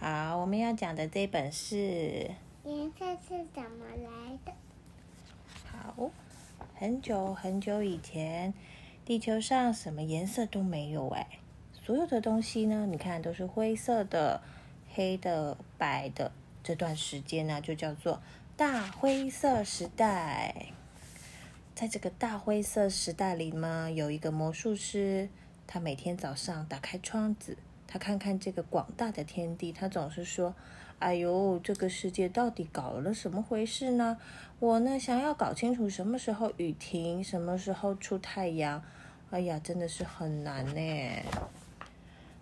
好，我们要讲的这本是颜色是怎么来的？好，很久很久以前，地球上什么颜色都没有哎，所有的东西呢，你看都是灰色的、黑的、白的。这段时间呢，就叫做大灰色时代。在这个大灰色时代里呢，有一个魔术师，他每天早上打开窗子，他看看这个广大的天地，他总是说：“哎呦，这个世界到底搞了什么回事呢？我呢，想要搞清楚什么时候雨停，什么时候出太阳。哎呀，真的是很难呢。”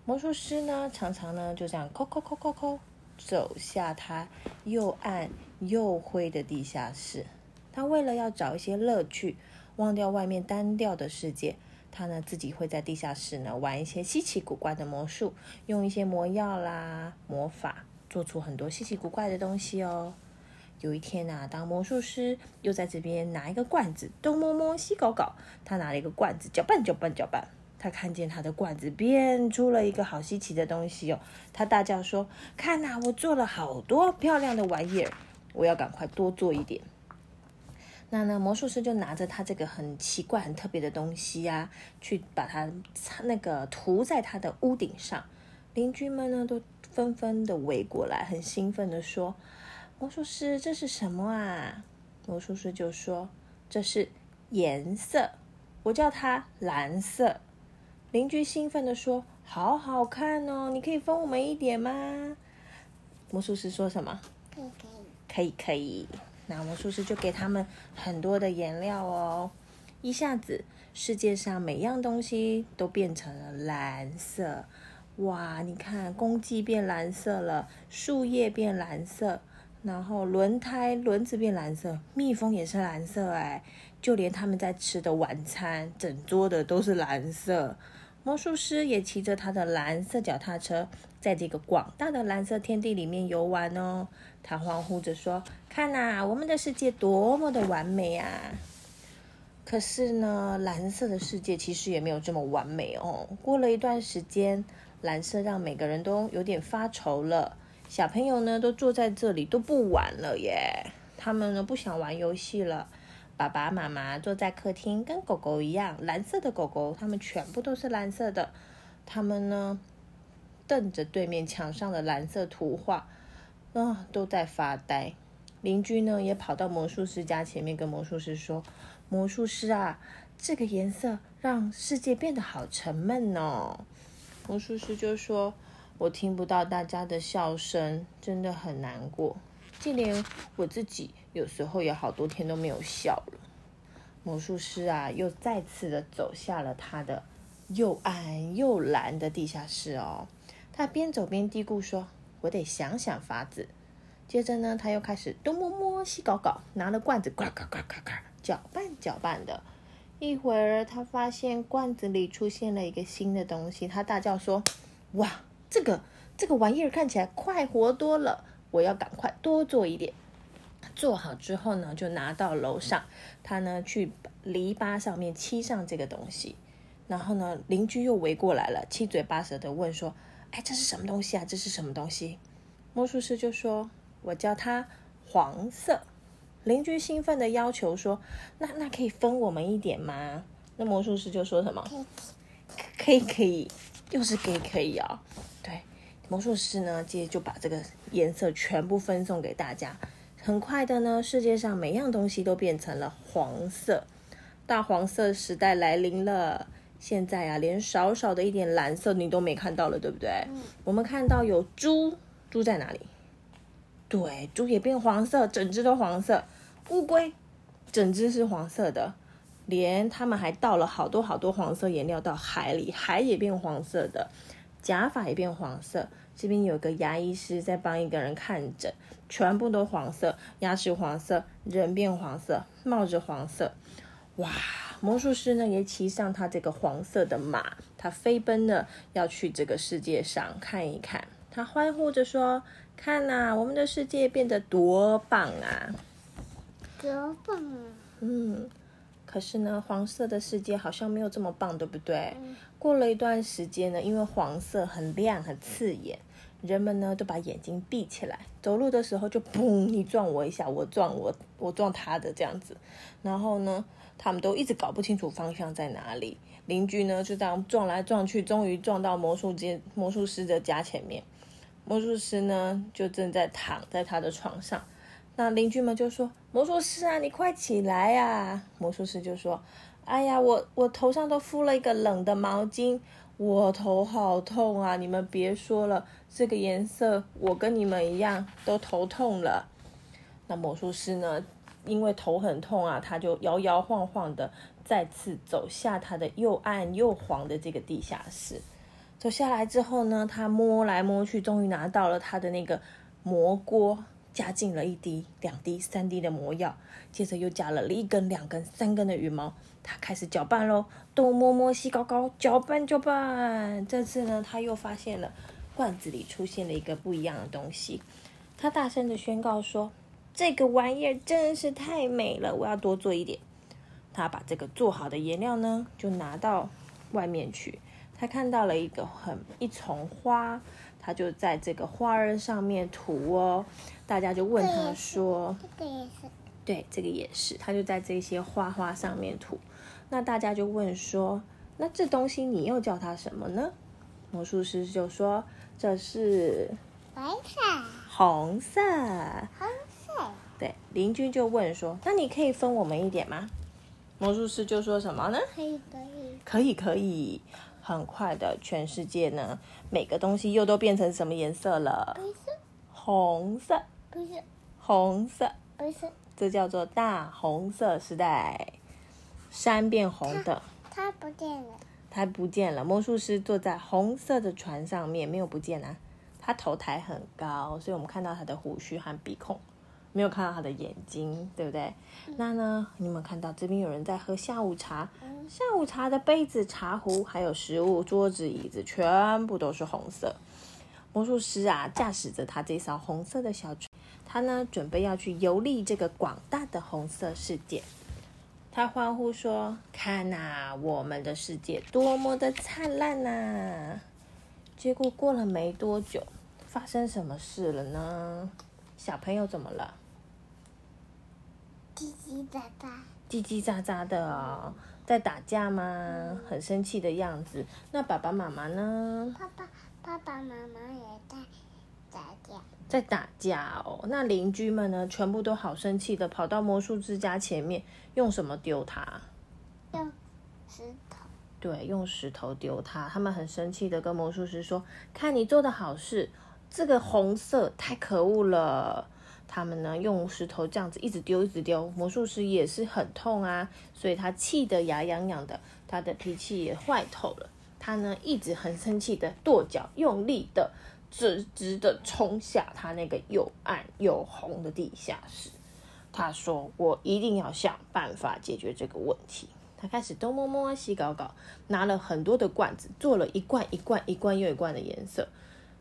魔术师呢，常常呢就这样抠抠抠抠抠，走下他又暗又灰的地下室。他为了要找一些乐趣，忘掉外面单调的世界，他呢自己会在地下室呢玩一些稀奇古怪的魔术，用一些魔药啦、魔法，做出很多稀奇古怪的东西哦。有一天啊，当魔术师又在这边拿一个罐子东摸摸西搞搞，他拿了一个罐子搅拌搅拌搅拌，他看见他的罐子变出了一个好稀奇的东西哦，他大叫说：“看呐，我做了好多漂亮的玩意儿，我要赶快多做一点。”那呢，魔术师就拿着他这个很奇怪、很特别的东西呀，去把它那个涂在他的屋顶上。邻居们呢都纷纷的围过来，很兴奋的说：“魔术师，这是什么啊？”魔术师就说：“这是颜色，我叫它蓝色。”邻居兴奋的说：“好好看哦，你可以分我们一点吗？”魔术师说什么？可以。可以可以。那魔术师就给他们很多的颜料哦，一下子世界上每样东西都变成了蓝色。哇，你看，公鸡变蓝色了，树叶变蓝色，然后轮胎轮子变蓝色，蜜蜂也是蓝色哎，就连他们在吃的晚餐，整桌的都是蓝色。魔术师也骑着他的蓝色脚踏车，在这个广大的蓝色天地里面游玩哦。他欢呼着说：“看呐，我们的世界多么的完美啊！”可是呢，蓝色的世界其实也没有这么完美哦。过了一段时间，蓝色让每个人都有点发愁了。小朋友呢，都坐在这里都不玩了耶。他们呢，不想玩游戏了。爸爸妈妈坐在客厅，跟狗狗一样，蓝色的狗狗，它们全部都是蓝色的。他们呢，瞪着对面墙上的蓝色图画，啊，都在发呆。邻居呢，也跑到魔术师家前面，跟魔术师说：“魔术师啊，这个颜色让世界变得好沉闷哦。”魔术师就说：“我听不到大家的笑声，真的很难过。”就连我自己有时候也好多天都没有笑了。魔术师啊，又再次的走下了他的又暗又蓝的地下室哦。他边走边嘀咕说：“我得想想法子。”接着呢，他又开始东摸摸西搞搞，拿了罐子呱呱呱呱呱搅拌搅拌的。一会儿，他发现罐子里出现了一个新的东西，他大叫说：“哇，这个这个玩意儿看起来快活多了！”我要赶快多做一点，做好之后呢，就拿到楼上。他呢去篱笆上面漆上这个东西，然后呢邻居又围过来了，七嘴八舌的问说：“哎，这是什么东西啊？这是什么东西？”魔术师就说：“我叫它黄色。”邻居兴奋的要求说：“那那可以分我们一点吗？”那魔术师就说什么：“可以可以，又是可以可以啊。”。魔术师呢，接着就把这个颜色全部分送给大家。很快的呢，世界上每样东西都变成了黄色，大黄色时代来临了。现在啊，连少少的一点蓝色你都没看到了，对不对？我们看到有猪，猪在哪里？对，猪也变黄色，整只都黄色。乌龟，整只是黄色的，连他们还倒了好多好多黄色颜料到海里，海也变黄色的。假发也变黄色，这边有个牙医师在帮一个人看诊，全部都黄色，牙齿黄色，人变黄色，帽子黄色，哇！魔术师呢也骑上他这个黄色的马，他飞奔的要去这个世界上看一看，他欢呼着说：“看呐，我们的世界变得多棒啊！多棒啊！”嗯。可是呢，黄色的世界好像没有这么棒，对不对？过了一段时间呢，因为黄色很亮很刺眼，人们呢都把眼睛闭起来，走路的时候就砰，你撞我一下，我撞我，我撞他的这样子。然后呢，他们都一直搞不清楚方向在哪里。邻居呢就这样撞来撞去，终于撞到魔术间魔术师的家前面。魔术师呢就正在躺在他的床上。那邻居们就说：“魔术师啊，你快起来呀！”魔术师就说：“哎呀，我我头上都敷了一个冷的毛巾。”我头好痛啊！你们别说了，这个颜色我跟你们一样都头痛了。那魔术师呢？因为头很痛啊，他就摇摇晃晃的再次走下他的又暗又黄的这个地下室。走下来之后呢，他摸来摸去，终于拿到了他的那个魔锅，加进了一滴、两滴、三滴的魔药，接着又加了一根、两根、三根的羽毛。他开始搅拌喽，东摸摸西搞搞，搅拌搅拌。这次呢，他又发现了罐子里出现了一个不一样的东西。他大声的宣告说：“这个玩意儿真是太美了，我要多做一点。”他把这个做好的颜料呢，就拿到外面去。他看到了一个很一丛花，他就在这个花儿上面涂哦。大家就问他说：“这个也是。”对，这个也是，他就在这些花花上面涂。那大家就问说：“那这东西你又叫它什么呢？”魔术师就说：“这是白色、红色。”红色。对，邻居就问说：“那你可以分我们一点吗？”魔术师就说什么呢？可以，可以，可以，可以。很快的，全世界呢，每个东西又都变成什么颜色了？白色、红色、不是红色。不是。这叫做大红色时代，山变红的，它不见了，它不见了。魔术师坐在红色的船上面，没有不见啊。他头抬很高，所以我们看到他的胡须和鼻孔，没有看到他的眼睛，对不对？那呢，你们看到这边有人在喝下午茶，下午茶的杯子、茶壶还有食物、桌子、椅子，全部都是红色。魔术师啊，驾驶着他这艘红色的小船。他呢，准备要去游历这个广大的红色世界。他欢呼说：“看呐，我们的世界多么的灿烂呐！”结果过了没多久，发生什么事了呢？小朋友怎么了？叽叽喳喳，叽叽喳喳的，在打架吗？很生气的样子。那爸爸妈妈呢？爸爸、爸爸妈妈也在打架。在打架哦，那邻居们呢？全部都好生气的跑到魔术之家前面，用什么丢他？用石头。对，用石头丢他。他们很生气的跟魔术师说：“看你做的好事，这个红色太可恶了。”他们呢用石头这样子一直丢，一直丢。魔术师也是很痛啊，所以他气得牙痒痒的，他的脾气也坏透了。他呢一直很生气的跺脚，用力的。直直的冲下他那个又暗又红的地下室。他说：“我一定要想办法解决这个问题。”他开始东摸摸西搞搞，拿了很多的罐子，做了一罐一罐一罐又一罐的颜色。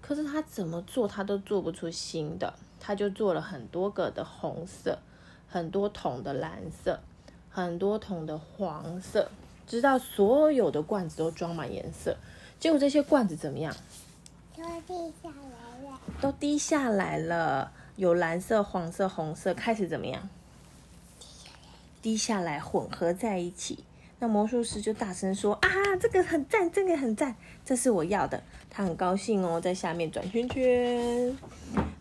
可是他怎么做，他都做不出新的。他就做了很多个的红色，很多桶的蓝色，很多桶的黄色，直到所有的罐子都装满颜色。结果这些罐子怎么样？都滴下来了，都滴下来了。有蓝色、黄色、红色，开始怎么样？滴下来，混合在一起。那魔术师就大声说：“啊，这个很赞，这个很赞，这是我要的。”他很高兴哦，在下面转圈圈。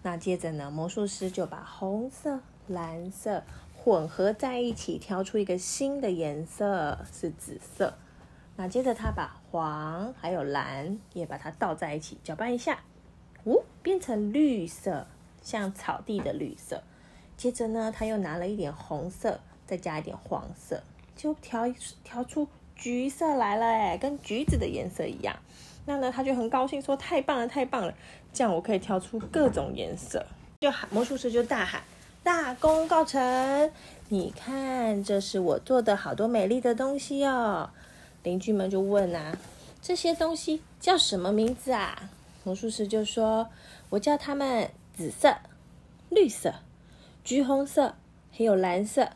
那接着呢，魔术师就把红色、蓝色混合在一起，挑出一个新的颜色，是紫色。那接着他把黄还有蓝也把它倒在一起，搅拌一下，哦，变成绿色，像草地的绿色。接着呢，他又拿了一点红色，再加一点黄色，就调调出橘色来了，哎，跟橘子的颜色一样。那呢，他就很高兴说：“太棒了，太棒了！这样我可以调出各种颜色。”就喊魔术师就大喊：“大功告成！你看，这是我做的好多美丽的东西哦。”邻居们就问啊，这些东西叫什么名字啊？魔术师就说：“我叫它们紫色、绿色、橘红色，还有蓝色。”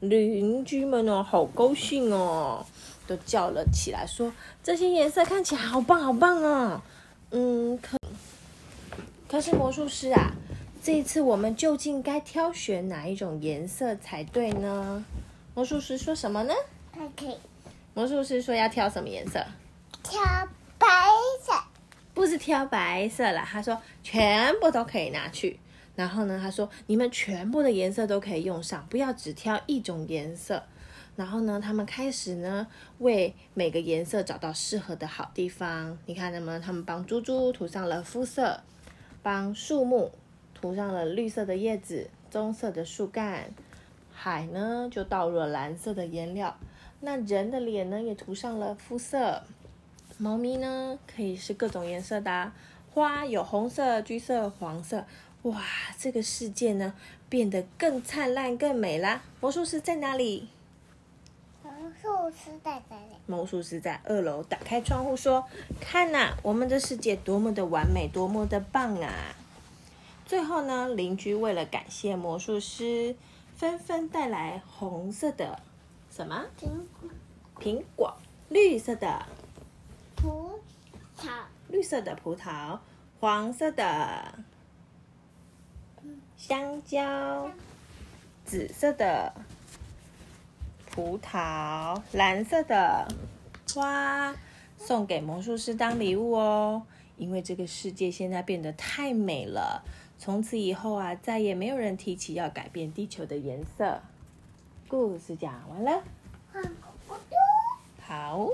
邻居们哦，好高兴哦，都叫了起来，说：“这些颜色看起来好棒，好棒哦！”嗯，可可是魔术师啊，这一次我们究竟该挑选哪一种颜色才对呢？魔术师说什么呢？它可以魔术师说要挑什么颜色？挑白色，不是挑白色啦，他说全部都可以拿去。然后呢，他说你们全部的颜色都可以用上，不要只挑一种颜色。然后呢，他们开始呢为每个颜色找到适合的好地方。你看，那么他们帮猪猪涂上了肤色，帮树木涂上了绿色的叶子、棕色的树干，海呢就倒入了蓝色的颜料。那人的脸呢也涂上了肤色，猫咪呢可以是各种颜色的、花有红色、橘色、黄色。哇，这个世界呢变得更灿烂、更美啦！魔术师在哪里？魔术师在这里，魔术师在二楼打开窗户说：“看呐、我们的世界多么的完美，多么的棒啊！”最后呢，邻居为了感谢魔术师，纷纷带来红色的什么？苹果苹果，绿色的。葡萄，绿色的葡萄，黄色的。香蕉，紫色的。葡萄，蓝色的花，送给魔术师当礼物哦。因为这个世界现在变得太美了，从此以后啊，再也没有人提起要改变地球的颜色。故事讲完了，好。